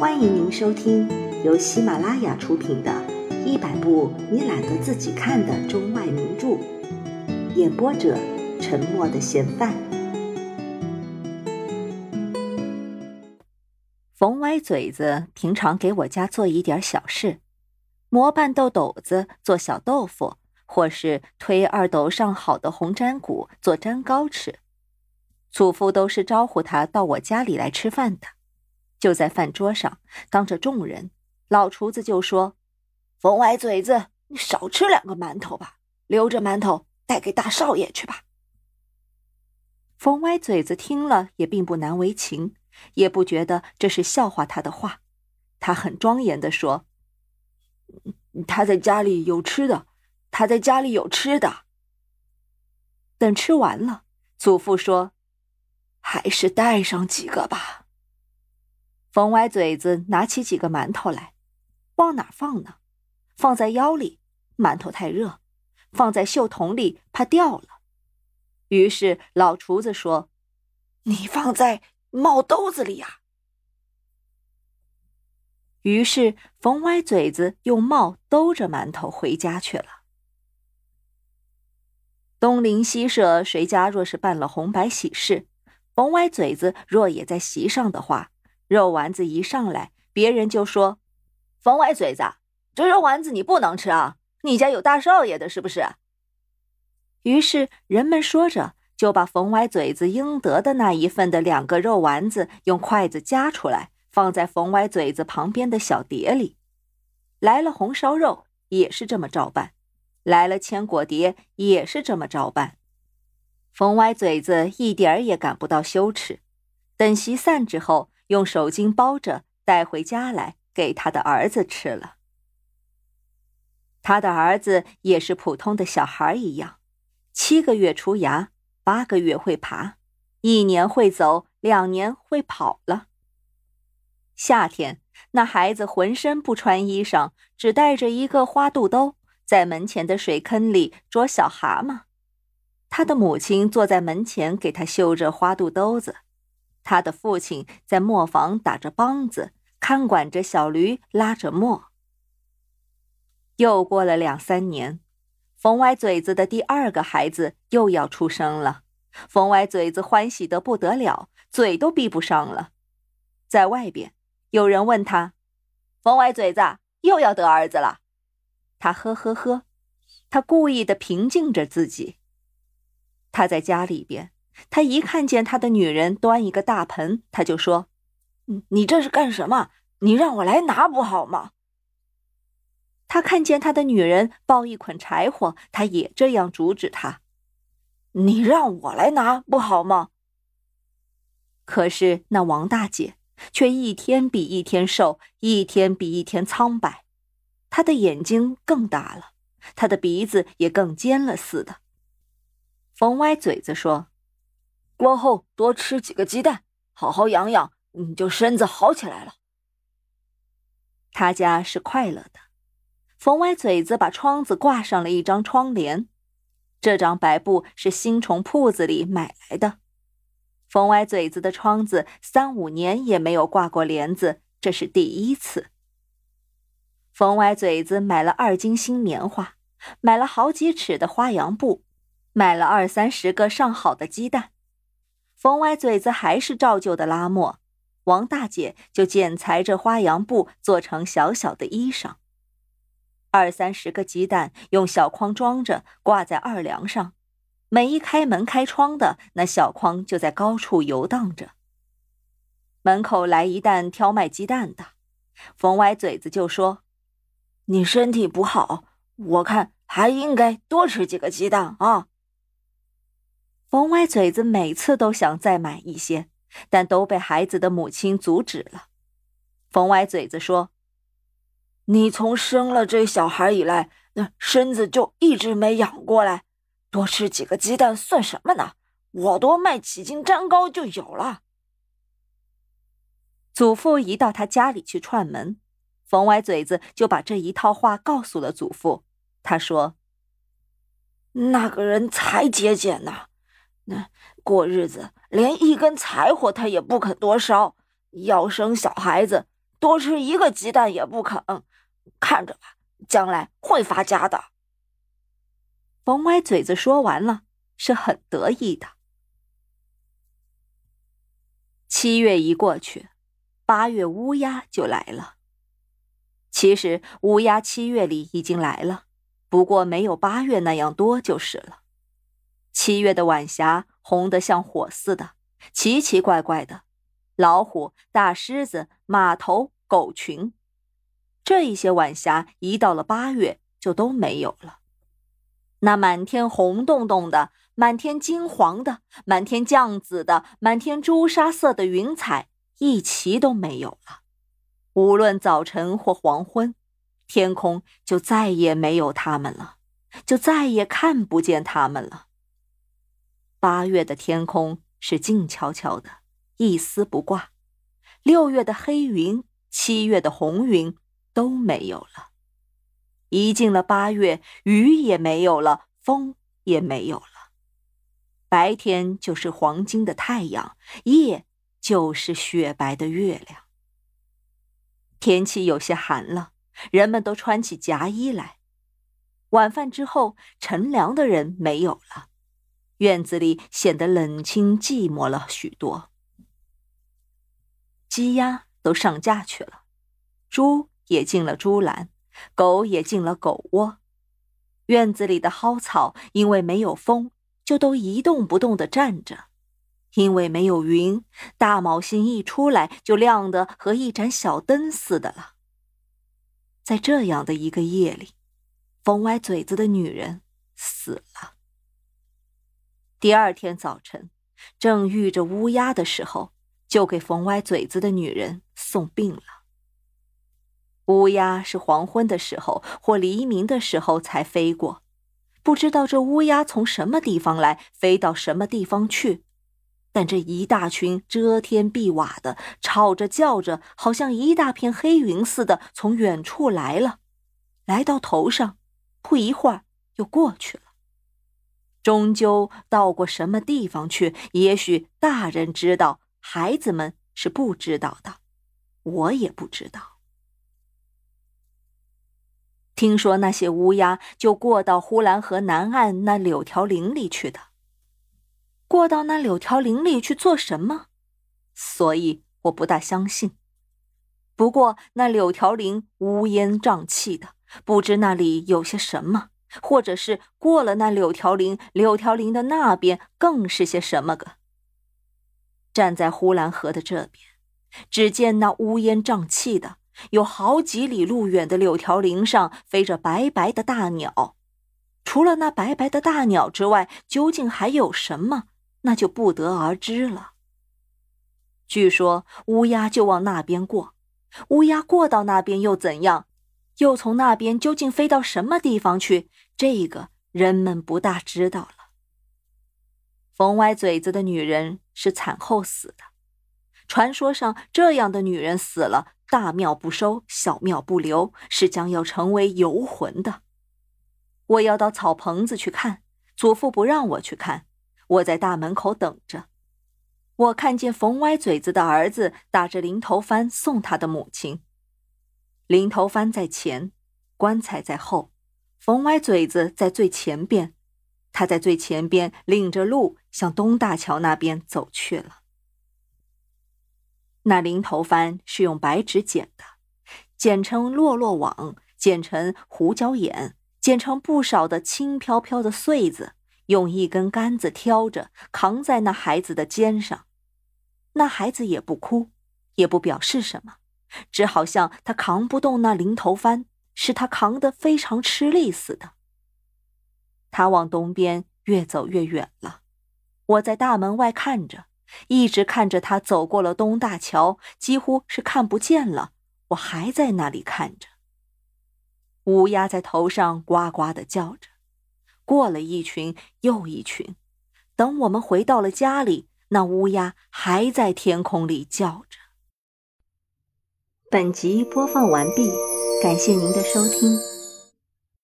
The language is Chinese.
欢迎您收听由喜马拉雅出品的《一百部你懒得自己看的中外名著》，演播者：沉默的嫌犯。冯歪嘴子平常给我家做一点小事，磨拌豆斗子做小豆腐，或是推二斗上好的红粘骨做粘糕吃。祖父都是招呼他到我家里来吃饭的。就在饭桌上，当着众人，老厨子就说：“冯歪嘴子，你少吃两个馒头吧，留着馒头带给大少爷去吧。”冯歪嘴子听了也并不难为情，也不觉得这是笑话他的话，他很庄严的说：“他在家里有吃的，他在家里有吃的。”等吃完了，祖父说：“还是带上几个吧。”冯歪嘴子拿起几个馒头来，往哪放呢？放在腰里，馒头太热；放在袖筒里，怕掉了。于是老厨子说：“你放在帽兜子里呀。”于是冯歪嘴子用帽兜着馒头回家去了。东邻西舍谁家若是办了红白喜事，冯歪嘴子若也在席上的话。肉丸子一上来，别人就说：“冯歪嘴子，这肉丸子你不能吃啊！你家有大少爷的，是不是？”于是人们说着，就把冯歪嘴子应得的那一份的两个肉丸子用筷子夹出来，放在冯歪嘴子旁边的小碟里。来了红烧肉，也是这么照办；来了千果碟，也是这么照办。冯歪嘴子一点儿也感不到羞耻。等席散之后。用手巾包着带回家来给他的儿子吃了。他的儿子也是普通的小孩一样，七个月出牙，八个月会爬，一年会走，两年会跑了。夏天，那孩子浑身不穿衣裳，只带着一个花肚兜，在门前的水坑里捉小蛤蟆。他的母亲坐在门前给他绣着花肚兜子。他的父亲在磨坊打着梆子，看管着小驴，拉着磨。又过了两三年，冯歪嘴子的第二个孩子又要出生了。冯歪嘴子欢喜的不得了，嘴都闭不上了。在外边，有人问他：“冯歪嘴子又要得儿子了？”他呵呵呵，他故意的平静着自己。他在家里边。他一看见他的女人端一个大盆，他就说：“你这是干什么？你让我来拿不好吗？”他看见他的女人抱一捆柴火，他也这样阻止他：“你让我来拿不好吗？”可是那王大姐却一天比一天瘦，一天比一天苍白，她的眼睛更大了，她的鼻子也更尖了似的。冯歪嘴子说。过后多吃几个鸡蛋，好好养养，你就身子好起来了。他家是快乐的。冯歪嘴子把窗子挂上了一张窗帘，这张白布是新从铺子里买来的。冯歪嘴子的窗子三五年也没有挂过帘子，这是第一次。冯歪嘴子买了二斤新棉花，买了好几尺的花洋布，买了二三十个上好的鸡蛋。冯歪嘴子还是照旧的拉磨，王大姐就剪裁着花洋布做成小小的衣裳。二三十个鸡蛋用小筐装着，挂在二梁上，每一开门开窗的，那小筐就在高处游荡着。门口来一担挑卖鸡蛋的，冯歪嘴子就说：“你身体不好，我看还应该多吃几个鸡蛋啊。”冯歪嘴子每次都想再买一些，但都被孩子的母亲阻止了。冯歪嘴子说：“你从生了这小孩以来，那身子就一直没养过来，多吃几个鸡蛋算什么呢？我多卖几斤粘糕就有了。”祖父一到他家里去串门，冯歪嘴子就把这一套话告诉了祖父。他说：“那个人才节俭呢。”那过日子连一根柴火他也不肯多烧，要生小孩子多吃一个鸡蛋也不肯。看着吧，将来会发家的。冯歪嘴子说完了，是很得意的。七月一过去，八月乌鸦就来了。其实乌鸦七月里已经来了，不过没有八月那样多就是了。七月的晚霞红得像火似的，奇奇怪怪的，老虎、大狮子、马头、狗群，这一些晚霞一到了八月就都没有了。那满天红彤彤的、满天金黄的、满天绛紫的、满天朱砂色的云彩，一齐都没有了。无论早晨或黄昏，天空就再也没有它们了，就再也看不见它们了。八月的天空是静悄悄的，一丝不挂；六月的黑云、七月的红云都没有了。一进了八月，雨也没有了，风也没有了。白天就是黄金的太阳，夜就是雪白的月亮。天气有些寒了，人们都穿起夹衣来。晚饭之后，乘凉的人没有了，院子里显得冷清寂寞了许多。鸡鸭都上架去了，猪也进了猪栏。狗也进了狗窝，院子里的蒿草因为没有风，就都一动不动地站着；因为没有云，大毛星一出来就亮得和一盏小灯似的了。在这样的一个夜里，冯歪嘴子的女人死了。第二天早晨，正遇着乌鸦的时候，就给缝歪嘴子的女人送病了。乌鸦是黄昏的时候或黎明的时候才飞过，不知道这乌鸦从什么地方来，飞到什么地方去。但这一大群遮天蔽瓦的，吵着叫着，好像一大片黑云似的，从远处来了，来到头上，不一会儿又过去了。终究到过什么地方去？也许大人知道，孩子们是不知道的，我也不知道。听说那些乌鸦就过到呼兰河南岸那柳条林里去的。过到那柳条林里去做什么？所以我不大相信。不过那柳条林乌烟瘴气的，不知那里有些什么，或者是过了那柳条林，柳条林的那边更是些什么个。站在呼兰河的这边，只见那乌烟瘴气的。有好几里路远的柳条林上飞着白白的大鸟，除了那白白的大鸟之外，究竟还有什么？那就不得而知了。据说乌鸦就往那边过，乌鸦过到那边又怎样？又从那边究竟飞到什么地方去？这个人们不大知道了。冯歪嘴子的女人是产后死的，传说上这样的女人死了。大庙不收，小庙不留，是将要成为游魂的。我要到草棚子去看，祖父不让我去看，我在大门口等着。我看见冯歪嘴子的儿子打着零头幡送他的母亲，零头幡在前，棺材在后，冯歪嘴子在最前边，他在最前边领着路向东大桥那边走去了。那零头幡是用白纸剪的，剪成落落网，剪成胡椒眼，剪成不少的轻飘飘的穗子，用一根杆子挑着，扛在那孩子的肩上。那孩子也不哭，也不表示什么，只好像他扛不动那零头帆，使他扛得非常吃力似的。他往东边越走越远了，我在大门外看着。一直看着他走过了东大桥，几乎是看不见了。我还在那里看着。乌鸦在头上呱呱的叫着，过了一群又一群。等我们回到了家里，那乌鸦还在天空里叫着。本集播放完毕，感谢您的收听。